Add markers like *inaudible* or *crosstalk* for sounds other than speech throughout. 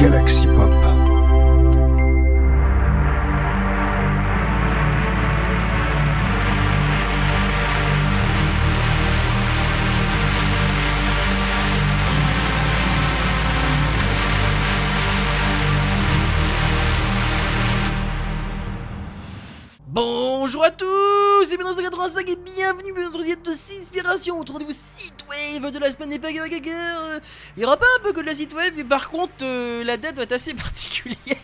Galaxy Pop. Bonjour à tous, c'est Benoît85 et bienvenue dans notre de Sinspiration, rendez-vous de la semaine des Pagaga. Il aura pas un peu que de la Wave, mais par contre la date va être assez particulière.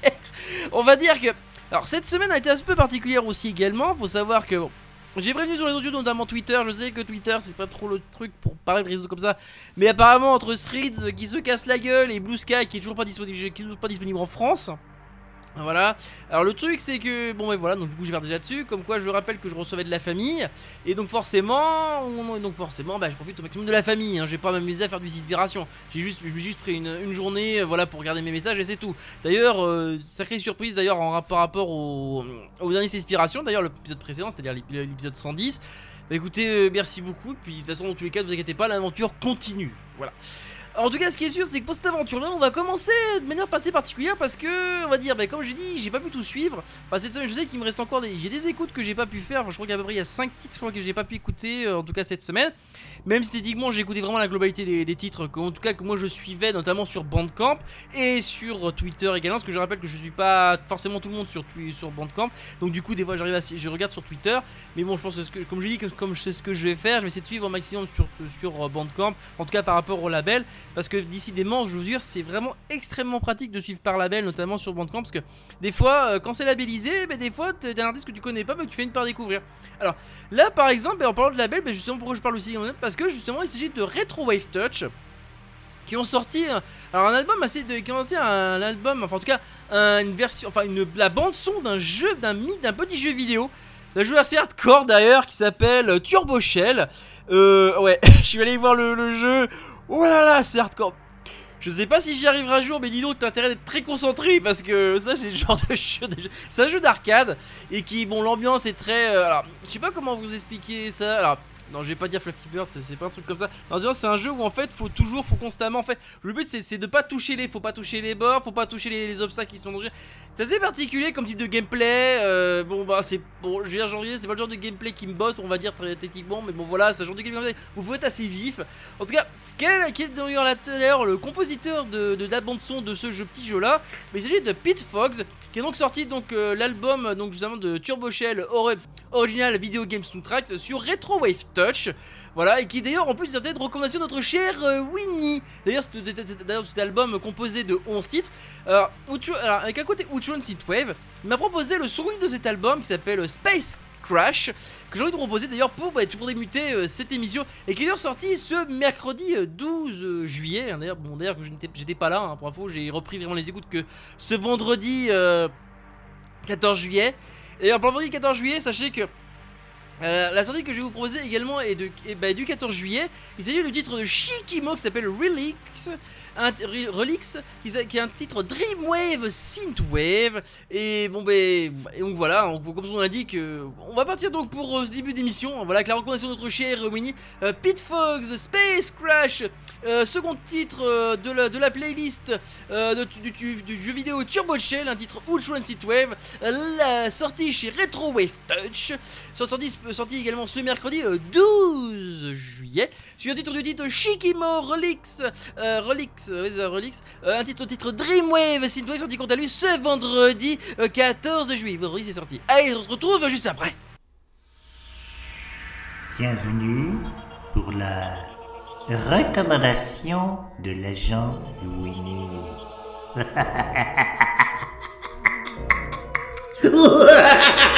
On va dire que... Alors cette semaine a été un peu particulière aussi également, faut savoir que... bon, j'ai prévenu sur les réseaux sociaux, notamment Twitter. Je sais que Twitter, c'est pas trop le truc pour parler de réseaux comme ça. Mais apparemment, entre Threads qui se casse la gueule et Blue Sky qui est toujours pas disponible, qui est toujours pas disponible en France. Voilà. Alors le truc c'est que bon mais voilà donc du coup j'ai perdu là-dessus. Comme quoi je rappelle que je recevais de la famille et donc forcément on- donc forcément bah, je profite au maximum de la famille. Hein. Je vais pas m'amuser à faire du inspiration. J'ai juste j'ai juste pris une, une journée euh, voilà pour regarder mes messages et c'est tout. D'ailleurs euh, sacrée surprise d'ailleurs par rapport au, au dernier inspiration. D'ailleurs l'épisode précédent c'est-à-dire l'ép- l'épisode 110. Bah écoutez euh, merci beaucoup. Puis de toute façon dans tous les cas ne vous inquiétez pas l'aventure continue. Voilà. En tout cas, ce qui est sûr, c'est que pour cette aventure-là, on va commencer de manière assez particulière parce que, on va dire, bah, comme j'ai dit, j'ai pas pu tout suivre. Enfin, cette semaine, je sais qu'il me reste encore des, j'ai des écoutes que j'ai pas pu faire. Je crois qu'à peu près il y a 5 titres, je crois que j'ai pas pu écouter, euh, en tout cas cette semaine. Même si techniquement, j'ai écouté vraiment la globalité des, titres, que, en tout cas que moi je suivais, notamment sur Bandcamp et sur Twitter également, parce que je rappelle que je suis pas forcément tout le monde sur, sur Bandcamp. Donc du coup, des fois, j'arrive à, je regarde sur Twitter. Mais bon, je pense que, comme je dis, que, comme je sais ce que je vais faire, je vais essayer de suivre au maximum sur, sur euh, Bandcamp, en tout cas par rapport au label. Parce que décidément, je vous jure, c'est vraiment extrêmement pratique de suivre par label, notamment sur Bandcamp. Parce que des fois, euh, quand c'est labellisé, ben, des fois, t'as un artiste que tu connais pas, mais que tu fais une part découvrir. Alors là, par exemple, ben, en parlant de label, ben, justement, pourquoi je parle aussi Parce que justement, il s'agit de Retro Wave Touch. Qui ont sorti euh, alors un album assez de sorti un album enfin en tout cas un- une version enfin une la bande son d'un jeu d'un d'un petit jeu vidéo d'un jeu assez hardcore d'ailleurs qui s'appelle Turbo Shell euh, ouais *laughs* je suis allé voir le, le jeu oh là là c'est hardcore je sais pas si j'y arriverai un jour, mais dis donc, t'as intérêt d'être très concentré parce que ça, c'est le *laughs* genre de jeu- C'est un jeu d'arcade et qui, bon, l'ambiance est très. euh, alors, je sais pas comment vous expliquer ça. Alors, non, je vais pas dire Flappy Bird, c'est pas un truc comme ça. Non, c'est un jeu où en fait, faut toujours, faut constamment. En fait, le but c'est de pas toucher les, faut pas toucher les bords, faut pas toucher les, les obstacles qui sont dans le jeu. C'est assez particulier comme type de gameplay. euh, bon, bah, c'est bon, je dire, janvier, c'est pas le genre de gameplay qui me botte, on va dire très mais bon, voilà, c'est un genre de gameplay vous êtes assez vif. En tout cas, quel, est d'ailleurs le compositeur de, de la bande son de ce jeu, petit jeu là Mais il s'agit de Pete Fox, qui est donc sorti donc euh, l'album donc justement de Turbo Shell Ori- Original Video Game Soundtrack sur Retro Wave Touch. Voilà, et qui d'ailleurs en plus certaines de recommandation de notre cher euh, Winnie. D'ailleurs, cet album composé de 11 titres. Alors, avec un côté Outrun Synthwave, m'a proposé le son de cet album qui s'appelle Space Crash, que j'ai envie de proposer d'ailleurs pour, bah, débuter euh, cette émission, et qui est d'ailleurs sorti ce mercredi euh, 12 euh, juillet. hein, d'ailleurs, bon, d'ailleurs, j'étais pas là, hein, pour info, j'ai repris vraiment les écoutes que ce vendredi euh, 14 juillet. Et le vendredi 14 juillet, sachez que euh, la sortie que je vais vous proposer également est, de, bah, du 14 juillet. Il s'agit du titre de Shikimo qui s'appelle Relix, un, Re- Relix qui, qui est un titre Dreamwave Synthwave. Et bon, ben, et donc voilà, on- comme on a dit que on va partir donc pour euh, ce début d'émission. Voilà, avec la recommandation de notre cher euh, Winnie, euh, Space Crash, euh, second titre euh, de, la, de la playlist euh, du, jeu vidéo Turbo Shell, un titre Ultra Synthwave, euh, la sortie chez Retro Wave Touch. Sorti également ce mercredi euh, 12 juillet. Sur un titre du titre Shikimo Relix, euh, Euh, euh, un titre titre Dreamwave Synthwave sorti quant à lui ce vendredi euh, 14 juillet. Vendredi c'est sorti. Allez, on se retrouve juste après. Bienvenue pour la recommandation de l'agent Winnie. *laughs*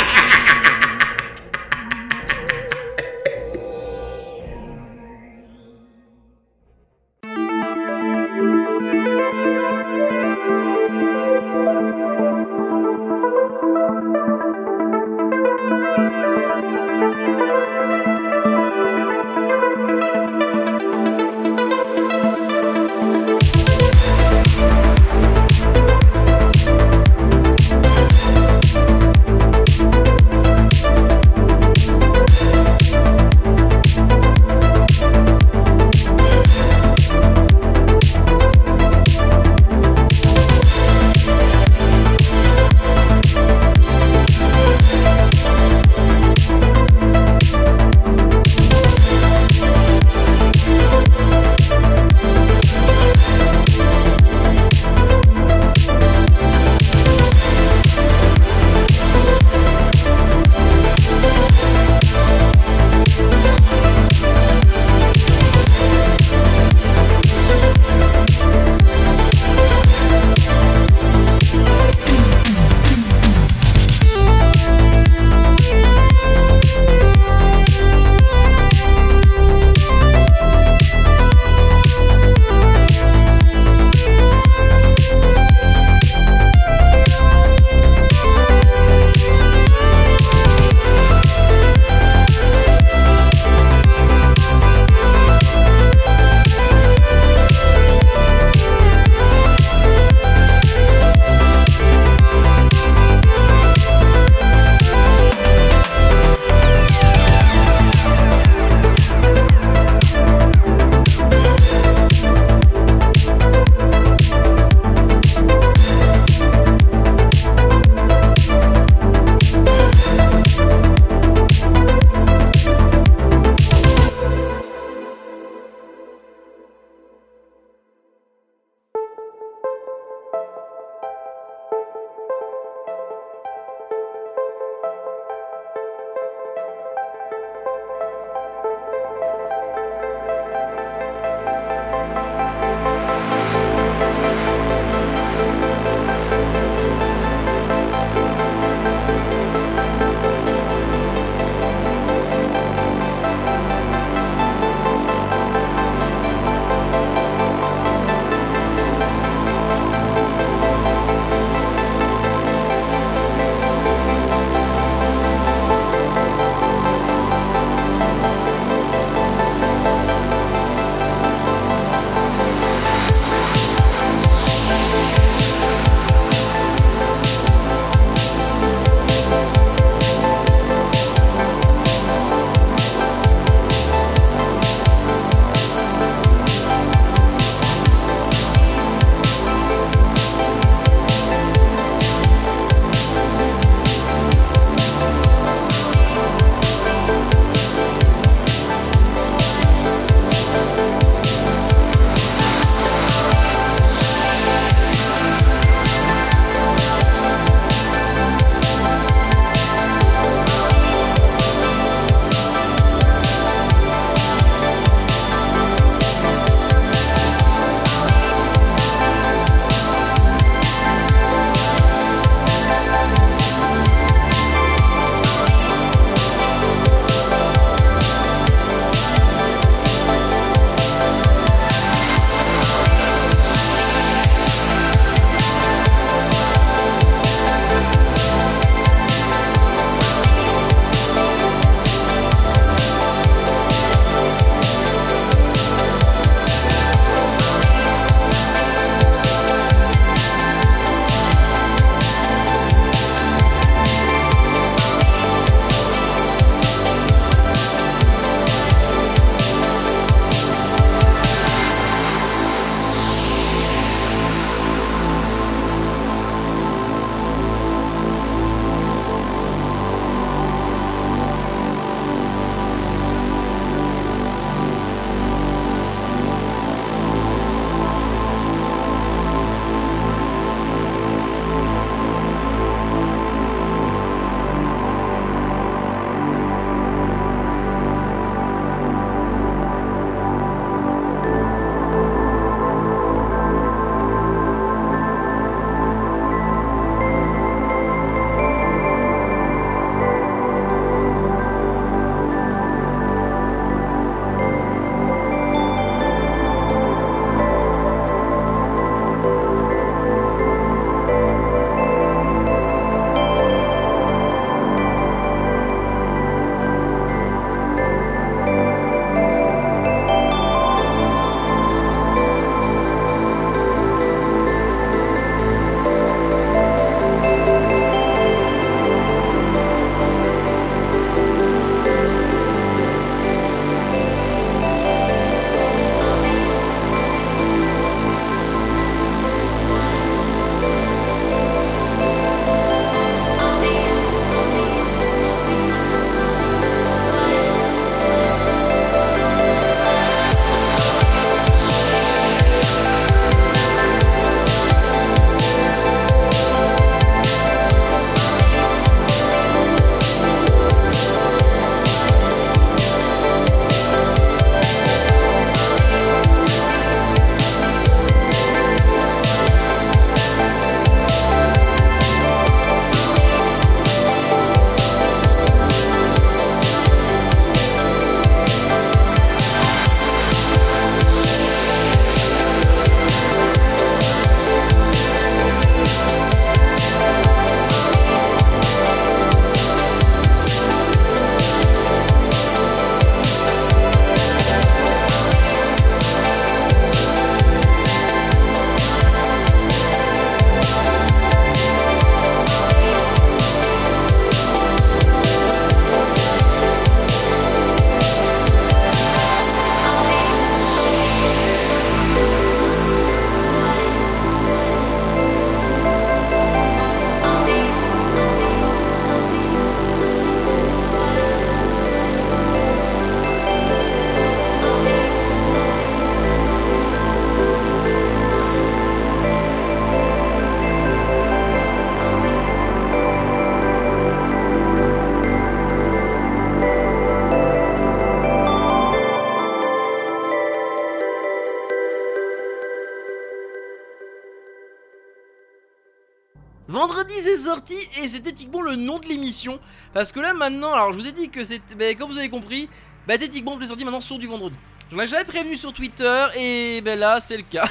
Parce que là maintenant, alors je vous ai dit que c'était, ben, comme vous avez compris, bah techniquement c'est sorti maintenant sur du vendredi. J'en ai jamais prévenu sur Twitter et ben là c'est le cas.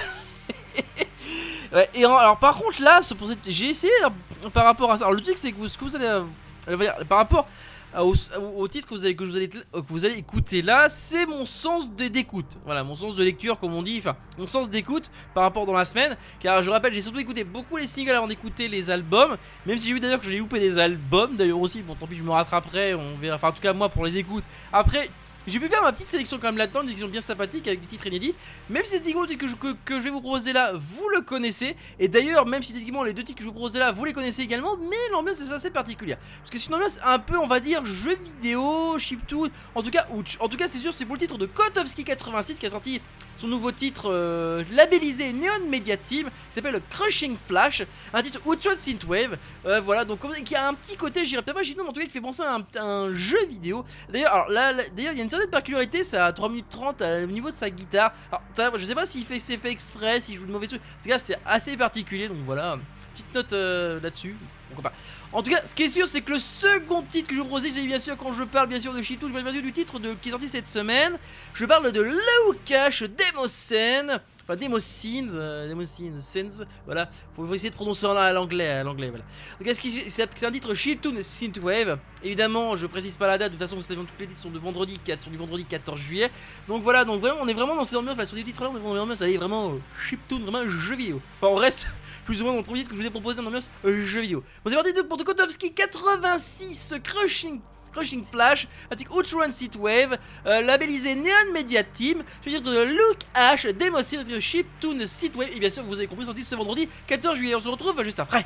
*laughs* et alors par contre là, j'ai essayé par rapport à ça. Alors le truc c'est que vous, ce que vous allez, euh, par rapport au, titre que vous allez, que vous allez, que vous allez écouter là, c'est mon sens d'écoute. Voilà, mon sens de lecture, comme on dit, enfin, mon sens d'écoute par rapport dans la semaine. Car je rappelle, j'ai surtout écouté beaucoup les singles avant d'écouter les albums. Même si j'ai vu d'ailleurs que j'ai loupé des albums, d'ailleurs aussi, bon, tant pis, je me rattraperai, on verra. Enfin, en tout cas, moi pour les écoutes. Après. J'ai pu faire ma petite sélection quand même là-dedans, une sélection bien sympathique avec des titres inédits. Même si techniquement le titre que je, que, je vais vous proposer là, vous le connaissez. Et d'ailleurs, même si techniquement les deux titres que je vous propose là, vous les connaissez également. Mais l'ambiance est assez particulière. Parce que c'est une ambiance un peu, on va dire, jeu vidéo, chiptune. En tout cas, en tout cas c'est sûr, c'est pour le titre de Kotovski 86 qui a sorti son nouveau titre euh, labellisé Neon Media Team qui s'appelle Crushing Flash, un titre Ultra Synthwave. Euh, voilà, donc qui a un petit côté, j'irais peut-être pas mais en tout cas qui fait penser à un, jeu vidéo. D'ailleurs, là, d'ailleurs, il y a une certaine particularité, c'est à 3 minutes 30 euh, au niveau de sa guitare. Alors, je sais pas s'il fait c'est fait exprès, s'il joue de mauvais trucs. c'est assez particulier, donc voilà, petite note là-dessus. Pourquoi pas. En tout cas, ce qui est sûr, c'est que le second titre que je vous propose, c'est bien sûr quand je parle bien sûr de Chiptune, je parle bien sûr du titre qui est sorti cette semaine. Je parle de Laukash Demoscene. Enfin, Demoscene, euh, Demoscene, voilà. Faut, essayer de prononcer en à l'anglais, à l'anglais, voilà. Donc, c'est un titre Chiptune Synthwave. Évidemment, je précise pas la date. De toute façon, vous savez, tous les titres sont de vendredi, 4, du vendredi 14 juillet. Donc voilà, donc vraiment, on est vraiment dans cette ambiance. Enfin, sur des titres là, on est vraiment dans ça est vraiment euh, Chiptune, vraiment jeu vidéo. Enfin, on reste plus ou moins dans le premier titre que je vous ai proposé en ambiance euh, jeu vidéo. Bon, c'est parti donc pour Kotovski 86 Crushing Crushing Flash, article Outrun Wave, euh, labellisé Neon Media Team, je de Luke Ash, Demosy, Chiptune Wave, et bien sûr, vous avez compris, sorti ce vendredi 14 juillet. On se retrouve juste après.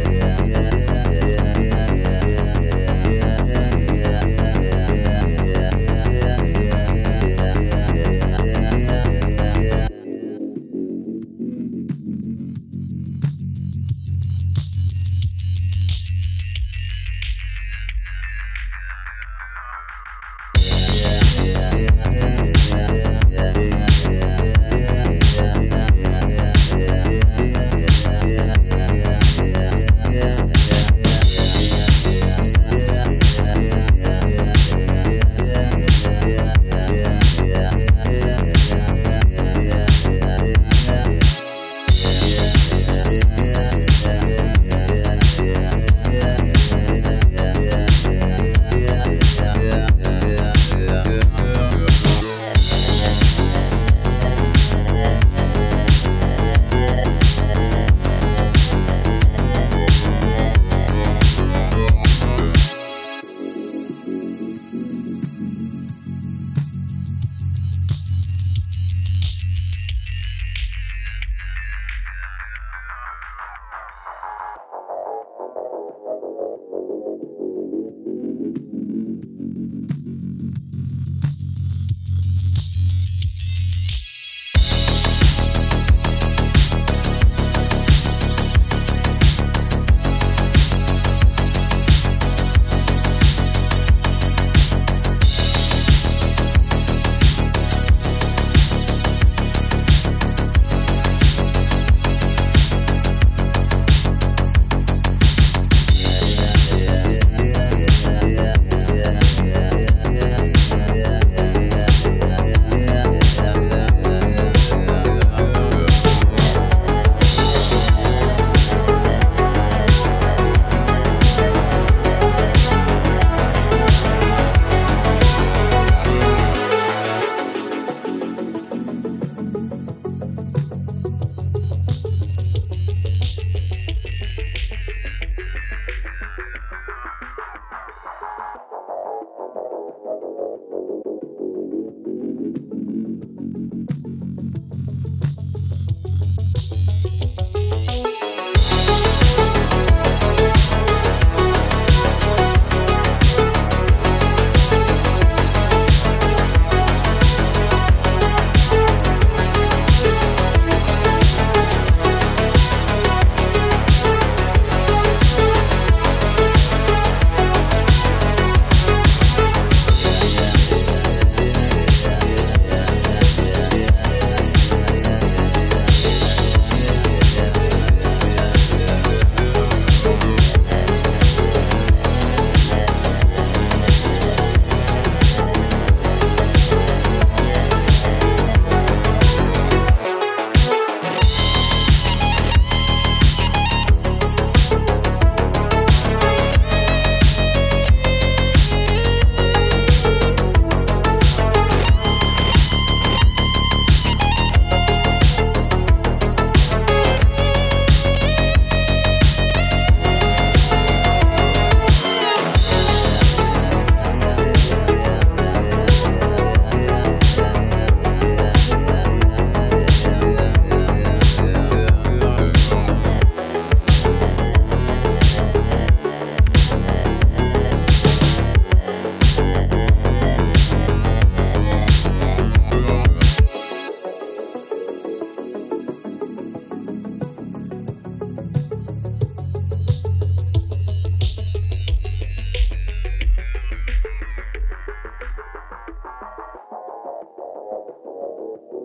Thank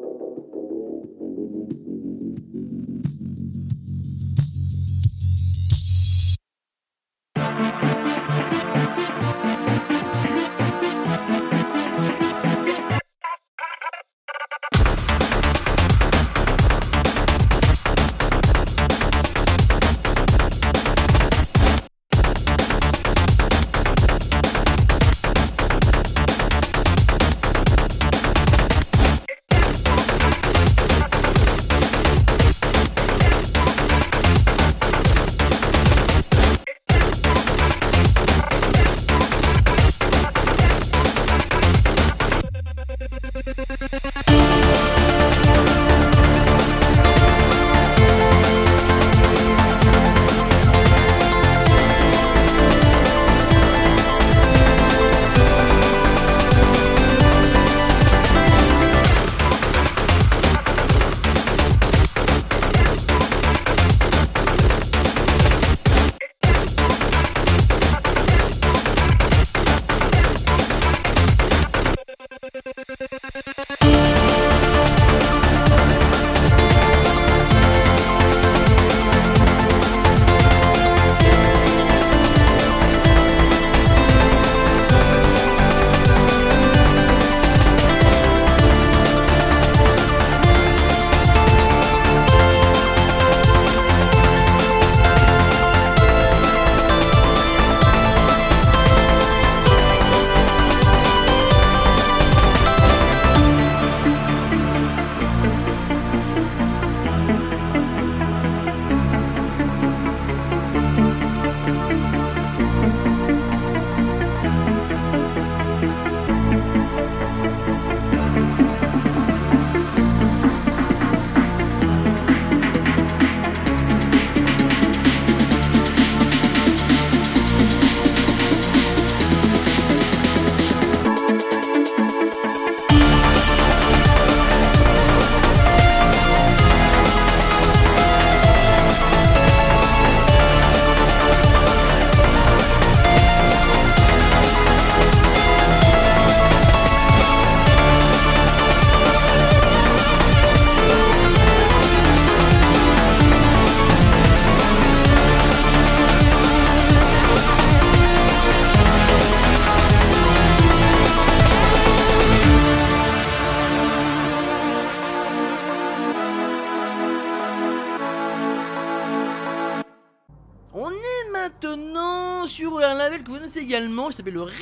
you.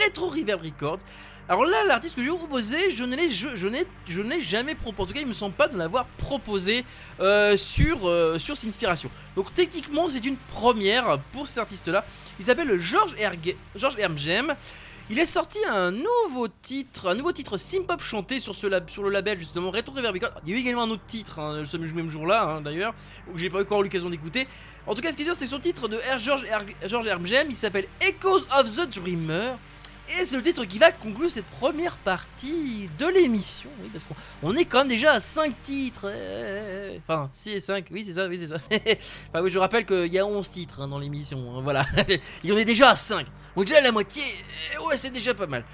Retro Reverb Records. Alors là, l'artiste que je vais vous proposer, je ne l'ai je, je ne jamais proposé. En tout cas, il me semble pas de l'avoir proposé euh, sur, euh, sur Sinspiration. Donc techniquement, c'est une première pour cet artiste-là. Il s'appelle George Erge- George. Il est sorti un nouveau titre, un nouveau titre synth-pop chanté sur, sur le label justement Retro Reverb Records. Il y a eu également un autre titre, hein, même jour-là hein, d'ailleurs, que j'ai pas encore eu l'occasion d'écouter. En tout cas, ce qui est sûr, c'est son titre de R. George, R. George. Il s'appelle Echoes of the Dreamer. Et c'est le titre qui va conclure cette première partie de l'émission. Oui, parce qu'on on est quand même déjà à 5 titres. eh, eh, eh. Enfin, 6 et 5. Oui, c'est ça, oui, c'est ça. *laughs* enfin, oui, je rappelle qu'il y a 11 titres hein, dans l'émission. hein, voilà. *laughs* Et on est déjà à 5. Donc, déjà la moitié. Ouais, c'est déjà pas mal.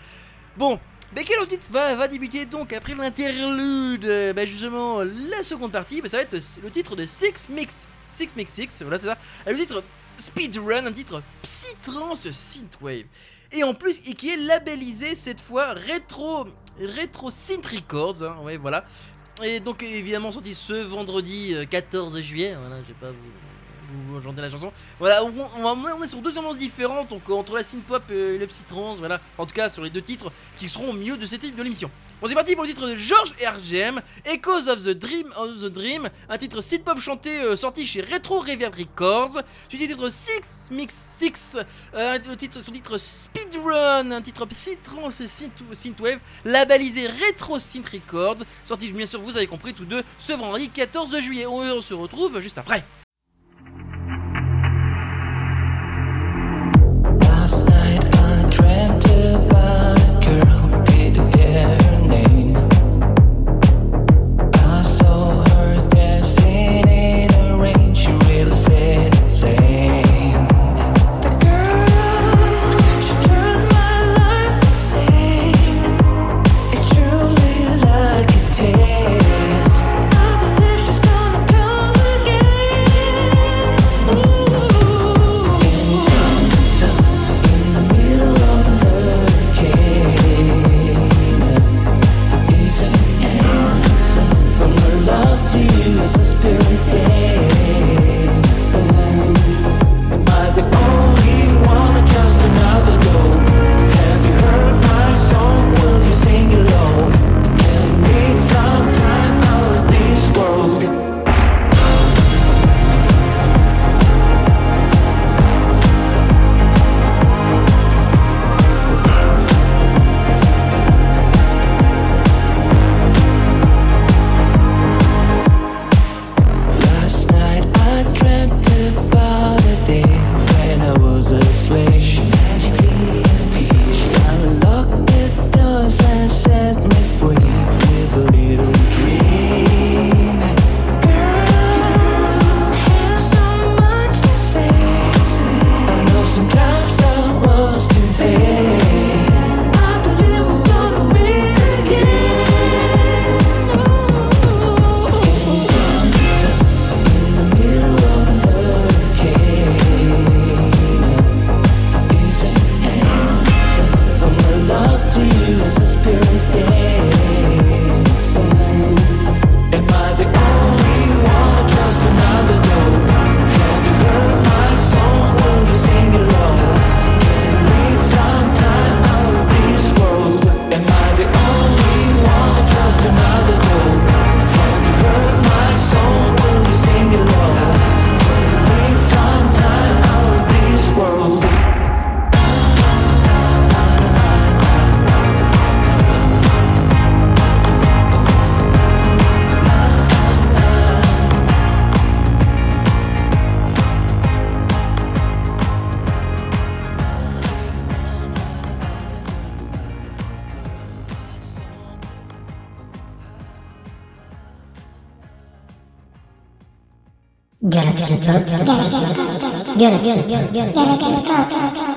Bon. Mais quel titre va, débuter donc après l'interlude bah, Justement, la seconde partie, bah, ça va être le titre de Six Mix. Six Mix Six, voilà, c'est ça. Et le titre Speedrun, un titre psytrance synthwave. Et en plus, et qui est labellisé cette fois rétro, rétro synth records, hein, voilà. Et donc évidemment sorti ce vendredi euh, 14 juillet, voilà, je vais pas vous, vous chanter la chanson. Voilà, on, est sur deux ambiances différentes, donc entre la synth pop et le psytrance, voilà. En tout cas sur les deux titres qui seront au milieu de cette de l'émission. Bon, c'est parti pour le titre de George RGM, Echoes of the Dream of the Dream, un titre synth pop chanté euh, sorti chez Retro Reverb Records. Suivi du titre Six Mix Six, euh, le titre, son titre Speedrun, un titre psytrance synth- synthwave, labellisé Retro Synth Records, sorti bien sûr, vous avez compris, tous deux ce vendredi 14 juillet. On se retrouve juste après. Galaxy Pop.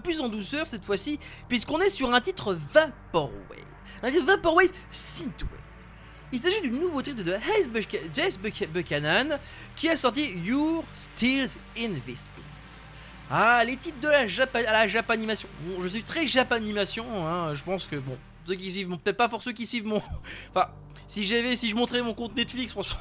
Plus en douceur cette fois-ci, puisqu'on est sur un titre Vaporwave. Un titre Vaporwave Synthwave. Il s'agit du nouveau titre de Buch- Buchanan qui a sorti You're Still in This Place. Ah, les titres de la, Japa- à la. Bon, je suis très Japanimation, hein, je pense que bon, ceux qui suivent, peut-être pas pour ceux qui suivent mon. *laughs* Enfin, si j'avais, si je montrais mon compte Netflix, franchement.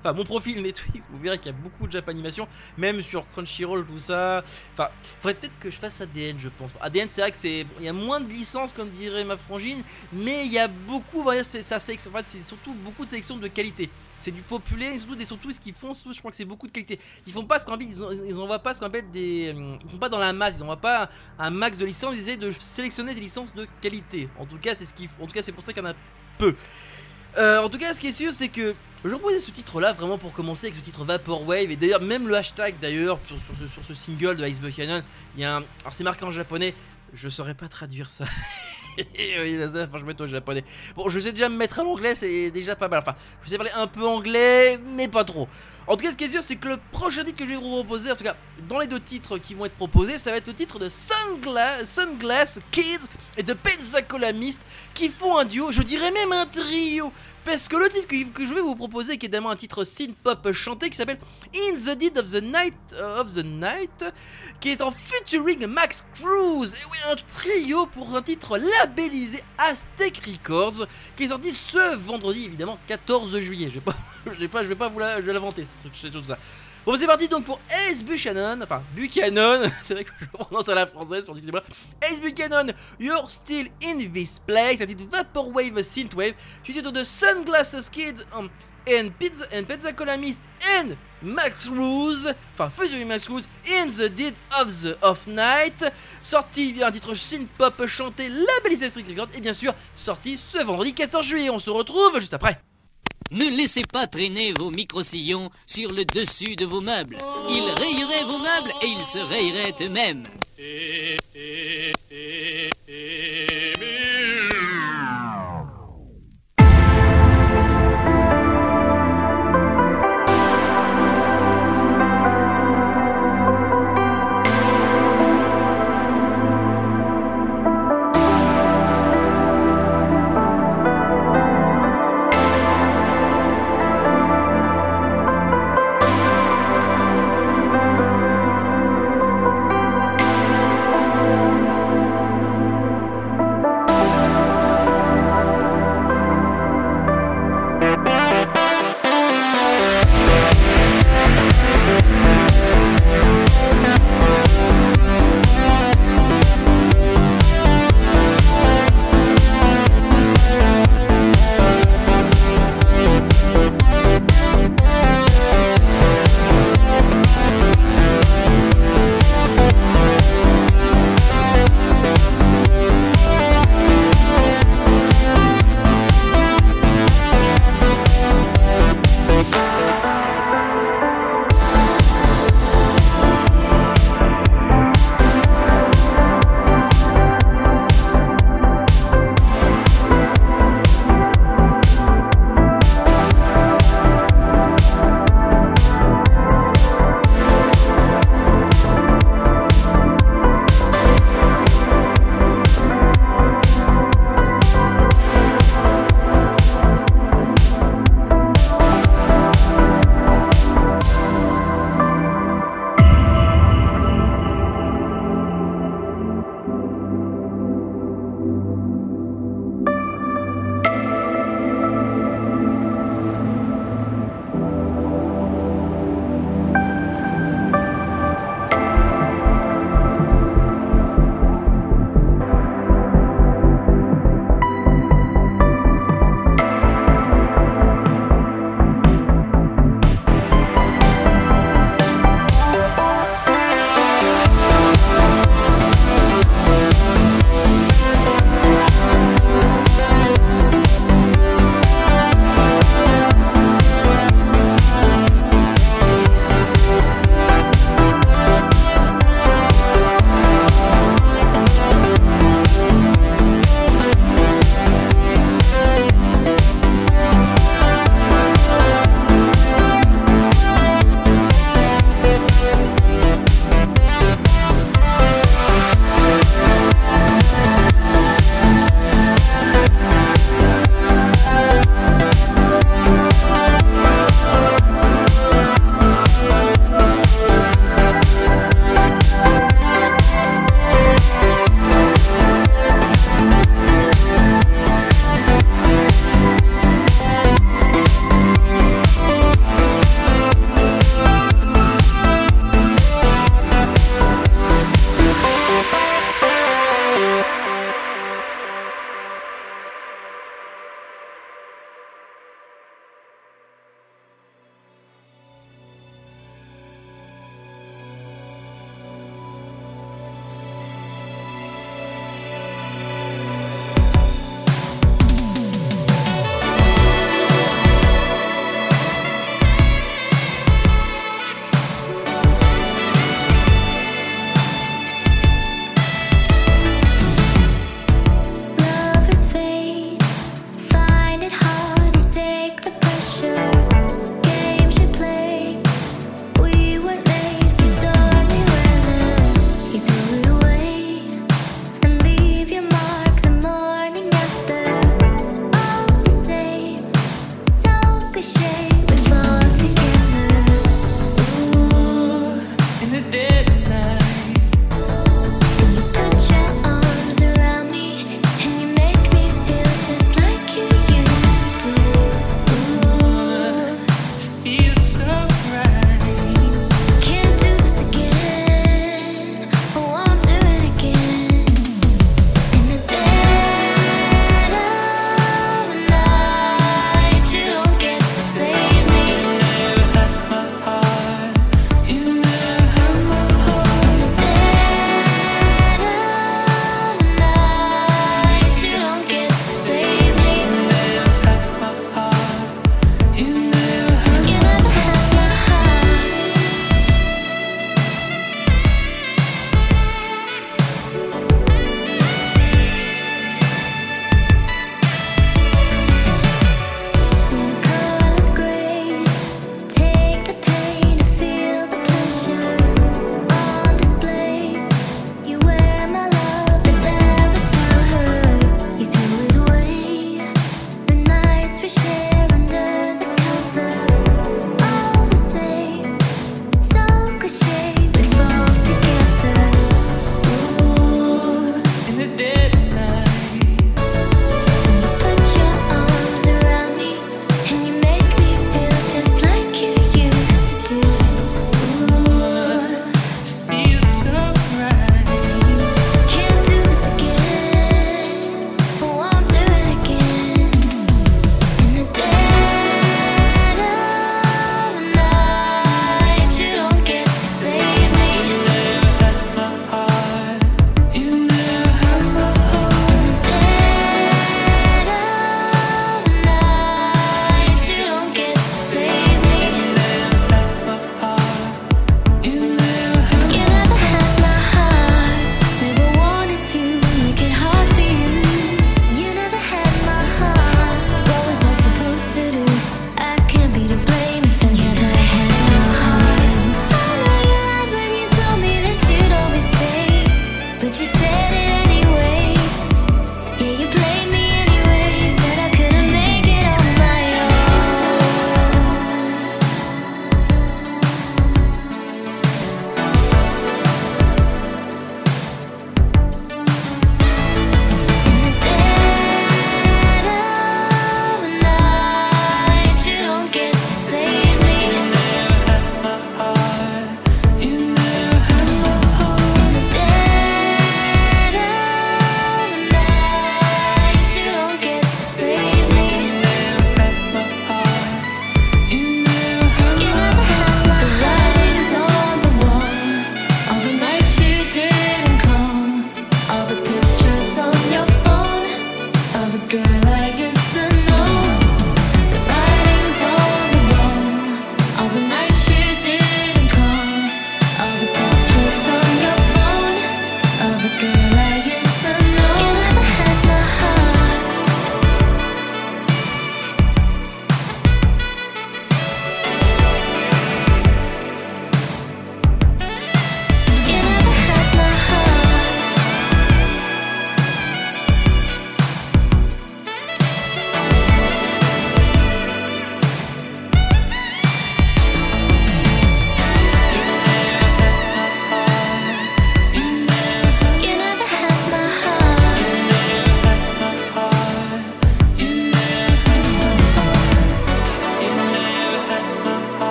Enfin, mon profil *laughs* Netflix, vous verrez qu'il y a beaucoup de Japanimation, même sur Crunchyroll, tout ça. Enfin, faudrait peut-être que je fasse ADN, je pense. ADN, c'est vrai que c'est, il y a moins de licences, comme dirait ma frangine, mais il y a beaucoup, c'est ça, c'est surtout beaucoup de sélections de qualité. C'est du populaire, surtout des surtout ce qu'ils font, je crois que c'est beaucoup de qualité. Ils font pas ce qu'on ils, en- ils envoient pas ce qu'on appelle euh, ils font pas dans la masse, ils envoient pas un max de licences, ils essaient de sélectionner des licences de qualité. En tout cas, c'est ce qu'ils, en tout cas, c'est pour ça qu'il y en a peu. Euh, en tout cas, ce qui est sûr, c'est que je proposais ce titre-là vraiment pour commencer avec ce titre Vaporwave. Et d'ailleurs, même le hashtag d'ailleurs sur, sur ce, sur ce single de Ice Buchanan, il y a un. Alors, c'est marqué en japonais, je saurais pas traduire ça. *laughs* *laughs* je mets au japonais. Bon, je sais déjà me mettre à l'anglais, c'est déjà pas mal. Enfin, je sais parler un peu anglais, mais pas trop. En tout cas, ce qui est sûr, c'est que le prochain titre que je vais vous proposer, en tout cas, dans les deux titres qui vont être proposés, ça va être le titre de Sunglass, Kids et de Mist qui font un duo, je dirais même un trio. Parce que le titre que, je vais vous proposer, qui est également un titre synth-pop chanté, qui s'appelle In the Dead of the Night, euh, of the Night, qui est en featuring Max Cruz. Et oui, un trio pour un titre labellisé Aztec Records, qui est sorti ce vendredi, évidemment, 14 juillet. Je vais pas, *laughs* je vais pas, je vais pas vous la- je vais l'inventer, ce truc- cette chose-là. Bon, c'est parti donc pour Ace Buchanan, enfin Buchanan, *laughs* c'est vrai que je prononce à la française, on dit que c'est moi. Ace Buchanan, You're Still in This Place, un titre Vaporwave Synthwave, suivi de Sunglasses Kids um, and, Pizza, and Pensacola Mist and Max Ruse, enfin Fusion Max Ruse, In the Dead of the Off Night, sorti via un titre synth-pop chanté, labellisé Strict Records, et bien sûr sorti ce vendredi 14 juillet. On se retrouve juste après. Ne laissez pas traîner vos micro-sillons sur le dessus de vos meubles. Ils rayeraient vos meubles et ils se rayeraient eux-mêmes. the dead.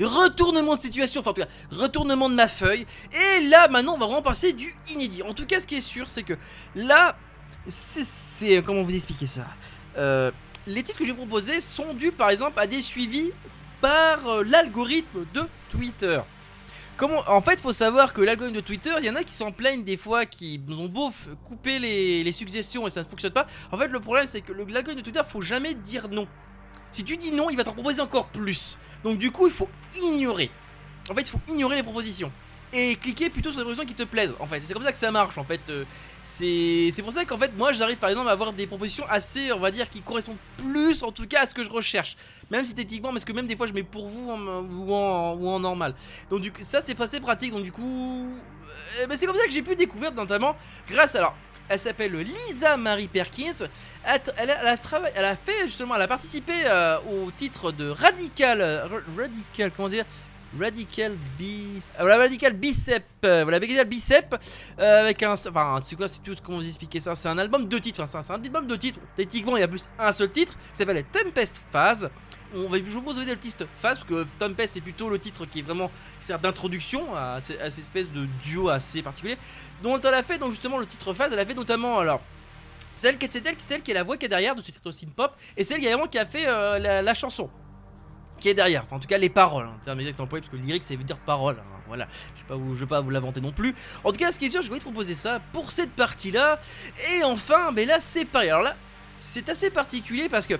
Retournement de situation, enfin en tout cas, retournement de ma feuille. Et là, maintenant, on va vraiment passer du inédit. En tout cas, ce qui est sûr, c'est que là, c'est- c'est... Comment vous expliquer ça? Euh, Les titres que j'ai proposés sont dus, par exemple, à des suivis par euh, l'algorithme de Twitter. Comment, en fait, faut savoir que l'algorithme de Twitter, il y en a qui s'en plaignent des fois, qui nous ont beau couper les, les suggestions et ça ne fonctionne pas. En fait, le problème, c'est que l'algorithme de Twitter, faut jamais dire non. Si tu dis non, il va t'en proposer encore plus. Donc du coup, il faut ignorer. En fait, il faut ignorer les propositions. Et cliquer plutôt sur les propositions qui te plaisent. En fait, c'est comme ça que ça marche. En fait, Euh, c'est pour ça qu'en fait, moi, j'arrive par exemple à avoir des propositions assez, on va dire, qui correspondent plus, en tout cas, à ce que je recherche. Même synthétiquement, parce que même des fois, je mets pour vous en- ou, en, normal. Donc du ça, c'est assez pratique. Donc du coup, euh, ben, c'est comme ça que j'ai pu découvrir, notamment, grâce alors. Elle s'appelle Lisa Marie Perkins. Elle, a- a, elle a fait justement, elle a participé euh, au titre de Radical, Ra- Radical, comment dire, Radical euh, Radical Bicep, euh, voilà, Radical Bicep, euh, avec un, enfin, c'est quoi, c'est tout, comment vous expliquer ça C'est un album de titres, enfin, c'est un- album de titres. Techniquement, il y a plus un seul titre, qui s'appelle Tempest Phase. On va, je vous propose le titre Phase, parce que Tempest c'est plutôt le titre qui est vraiment sert d'introduction à, à cette espèce de duo assez particulier. dont elle a fait donc justement le titre phase, elle a fait notamment alors celle qui c'est elle, elle qui est la voix qui est derrière de ce titre synth pop et c'est elle également qui a fait euh, la chanson qui est derrière, en tout cas les paroles, hein, terme exact employé parce que lyrique ça veut dire parole, hein, voilà, je je vais pas vous l'inventer non plus. En tout cas ce qui est sûr, je voulais te proposer ça pour cette partie là et enfin, mais là c'est pareil, alors là c'est assez particulier parce que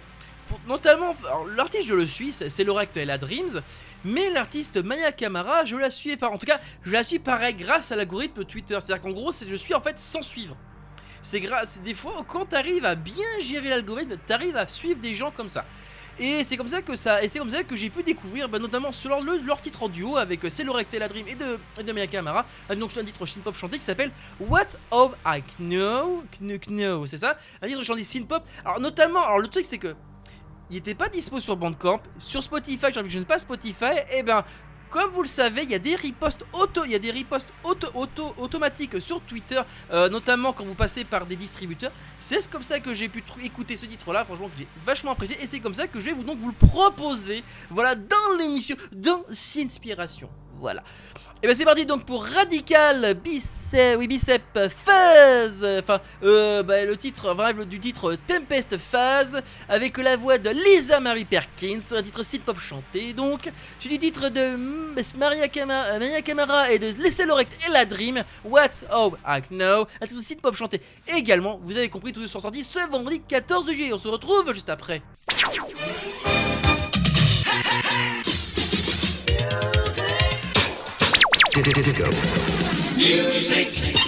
notamment, l'artiste je le suis, c'est c'est l'oracle Ella Dreams, mais l'artiste Maya Kamara, je la suis pas. En tout cas, je la suis pareil grâce à l'algorithme Twitter. C'est-à-dire qu'en gros, je suis en fait sans suivre. C'est grâce, des fois, quand t'arrives à bien gérer l'algorithme, t'arrives à suivre des gens comme ça. Et c'est comme ça que et j'ai pu découvrir, bah, notamment sur leur, le- leur titre en duo avec euh, C'est l'oracle Ella Dream et de, et euh, donc sur un titre synth pop chanté qui s'appelle What of I Know, Kno- Kno, c'est ça, un titre chanté synth. Alors notamment, alors le truc c'est que il était pas dispo sur Bandcamp, sur Spotify, j'ai envie que je n'ai pas Spotify, et ben comme vous le savez, il y a des ripostes auto, il y a des auto, auto, automatiques sur Twitter, euh, notamment quand vous passez par des distributeurs. C'est comme ça que j'ai pu écouter ce titre-là, franchement que j'ai vachement apprécié, et c'est comme ça que je vais vous donc vous le proposer, voilà, dans l'émission, dans S'inspiration. Voilà. Et ben c'est parti donc pour Radical Bicep, oui Bicep Phase, enfin euh, bah, le titre, le- du titre Tempest Phase, avec la voix de Lisa Marie Perkins, un titre synth pop chanté donc, c'est du titre de euh, Maria Camara et de Laissez l'orecte et la Dream, What's Oh I Know, un titre synth pop chanté également, vous avez compris, tous deux sont sortis ce vendredi 14 juillet, on se retrouve juste après. Disco. Music.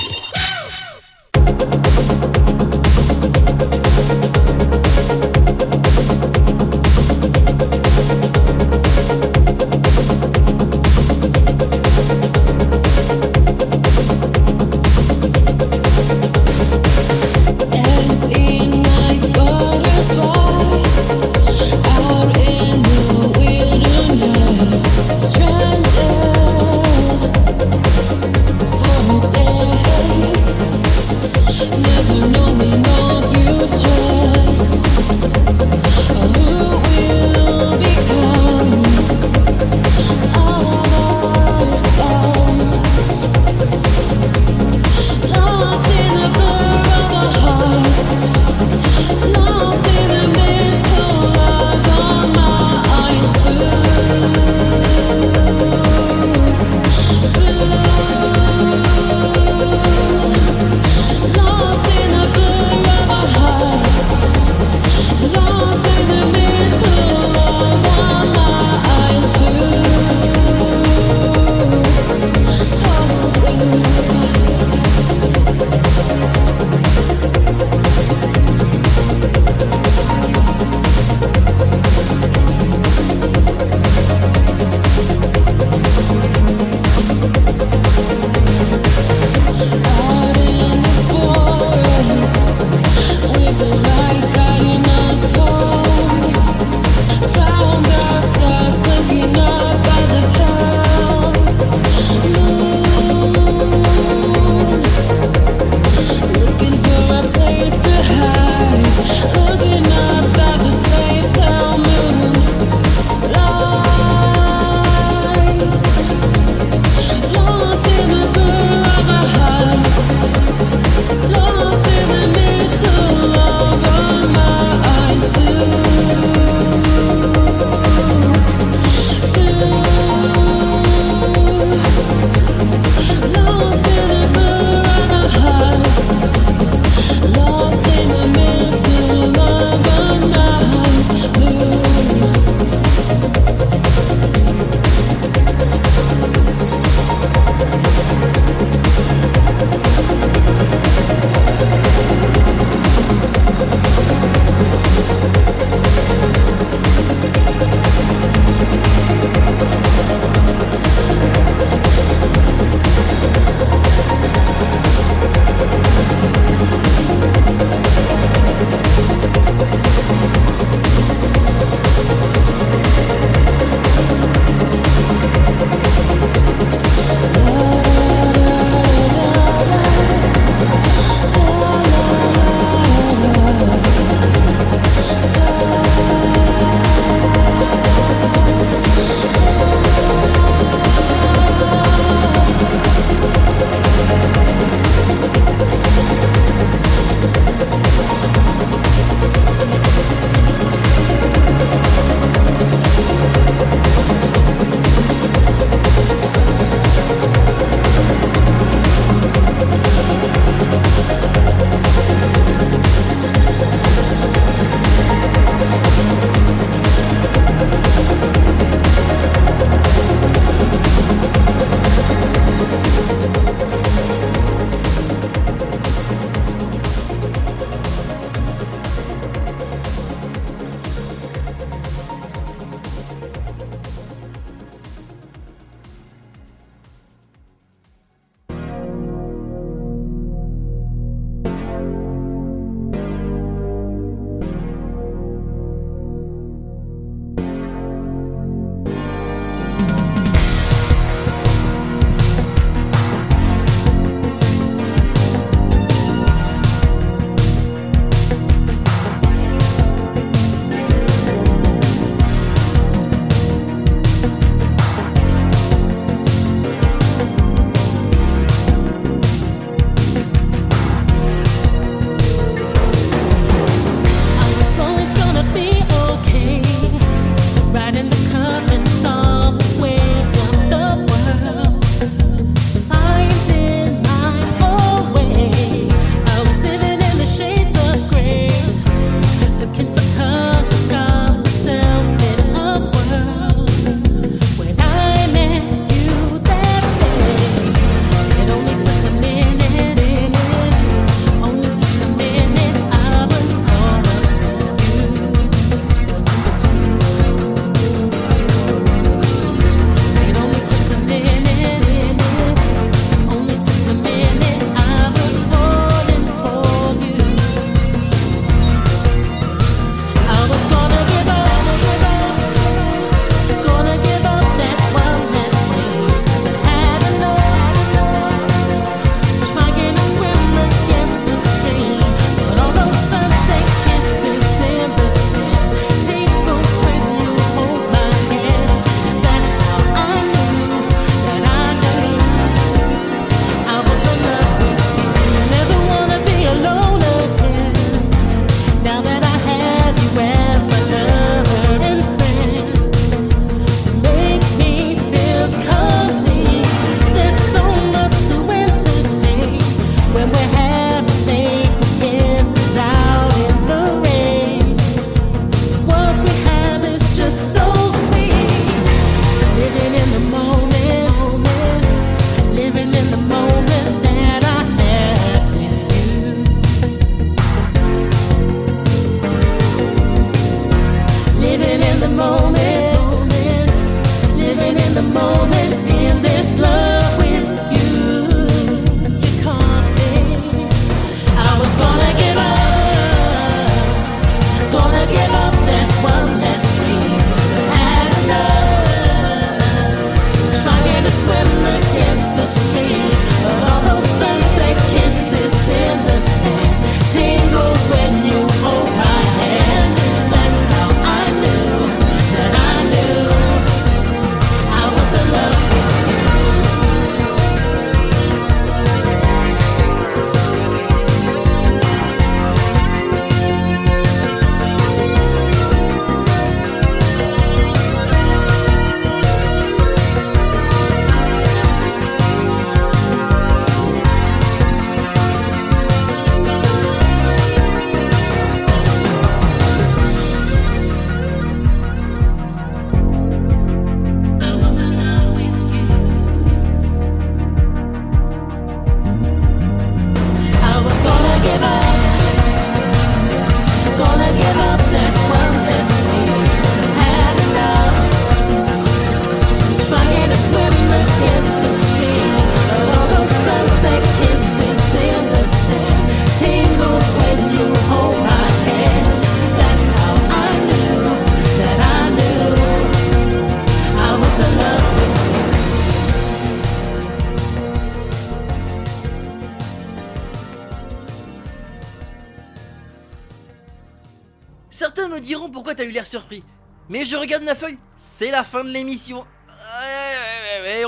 Surpris. Mais je regarde ma feuille, c'est la fin de l'émission.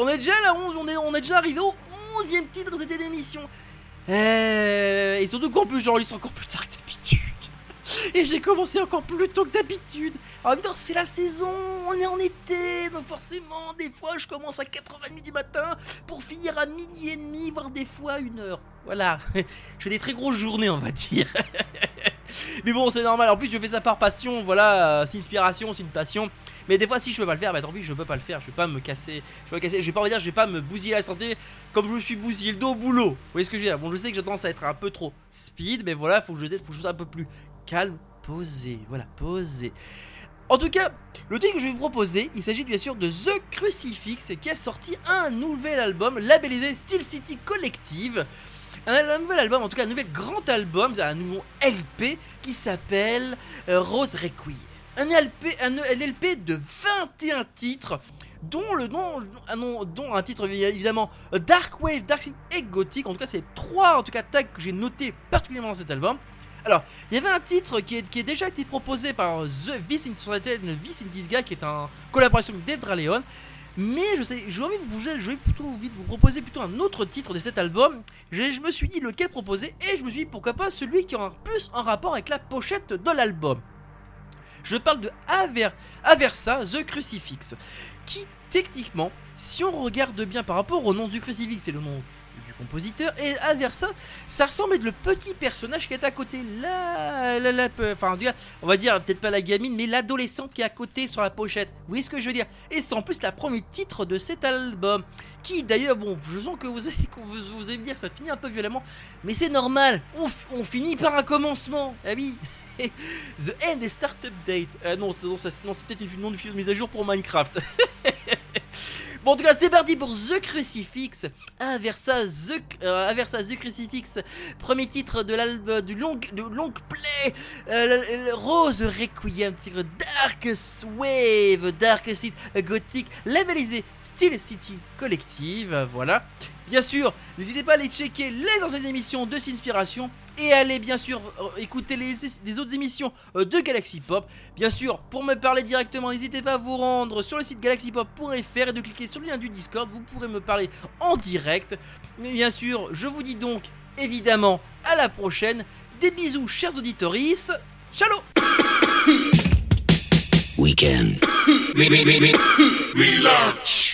On est déjà là, on est, on est déjà arrivé au 11ème titre de cette émission. Euh, et surtout qu'en plus j'enregistre encore plus tard que d'habitude. Et j'ai commencé encore plus tôt que d'habitude. En même c'est la saison, on est en été, donc forcément, des fois je commence à 4h30 du matin pour finir à midi et demi, voire des fois une heure. Voilà, *laughs* je fais des très grosses journées, on va dire. *laughs* Mais bon, c'est normal. En plus, je fais ça par passion. Voilà, euh, c'est inspiration, c'est une passion. Mais des fois, si je peux pas le faire, bah tant pis, je peux pas le faire. Je vais pas me casser. Je vais pas me casser. Je vais pas de dire, je vais pas me bousiller la santé comme je me suis bousillé le dos au boulot. Vous voyez ce que je veux dire? Bon, je sais que j'ai tendance à être un peu trop speed, mais voilà, faut que je, faut que je sois un peu plus calme, posé. Voilà, posé. En tout cas, le titre que je vais vous proposer, il s'agit bien sûr de The Crucifix qui a sorti un nouvel album labellisé Steel City Collective. Un, nouvel album, en tout cas un nouvel grand album, un nouveau LP qui s'appelle euh, Rose Requiem. Un LP, un, LP de 21 titres, dont le nom, dont un titre évidemment Dark Wave, Dark Synth et Gothic. En tout cas, c'est trois en tout cas tags que j'ai notés particulièrement dans cet album. Alors, il y avait un titre qui, est, a déjà été proposé par The Vice in, in Guy, qui est en collaboration avec Dave Draleon. Mais je sais, vous, je vais plutôt vous proposer plutôt un autre titre de cet album. Je, me suis dit lequel proposer et je me suis dit pourquoi pas celui qui aura plus en rapport avec la pochette de l'album. Je parle de Aver, Aversa The Crucifix, qui techniquement, si on regarde bien par rapport au nom du crucifix, c'est le nom compositeur, et Aversa, ça ressemble à le petit personnage qui est à côté, là, là, peu- enfin, en tout cas, on va dire peut-être pas la gamine, mais l'adolescente qui est à côté sur la pochette. Vous voyez ce que je veux dire? Et c'est en plus la premier titre de cet album, qui d'ailleurs, bon, je sens que vous allez, *laughs* vous, vous allez me dire, ça finit un peu violemment, mais c'est normal, on, on finit par un commencement, ah oui *laughs* The End et Startup Date. Ah non, non, ça- non, c'était une de mise à jour pour Minecraft. *laughs* Bon, en tout cas, c'est parti pour The Crucifix. Aversa The, euh, The Crucifix, premier titre de l'album du long, play. euh, Rose Requiem, titre Dark Wave, Dark City Gothic, labellisé Steel City Collective. Voilà. Bien sûr, n'hésitez pas à aller checker les anciennes émissions de Sinspiration et allez bien sûr euh, écouter les, les autres émissions euh, de Galaxy Pop. Bien sûr, pour me parler directement, n'hésitez pas à vous rendre sur le site galaxypop.fr et de cliquer sur le lien du Discord. Vous pourrez me parler en direct. Mais bien sûr, je vous dis donc évidemment à la prochaine. Des bisous, chers auditoris. Ciao Weekend. Galaxy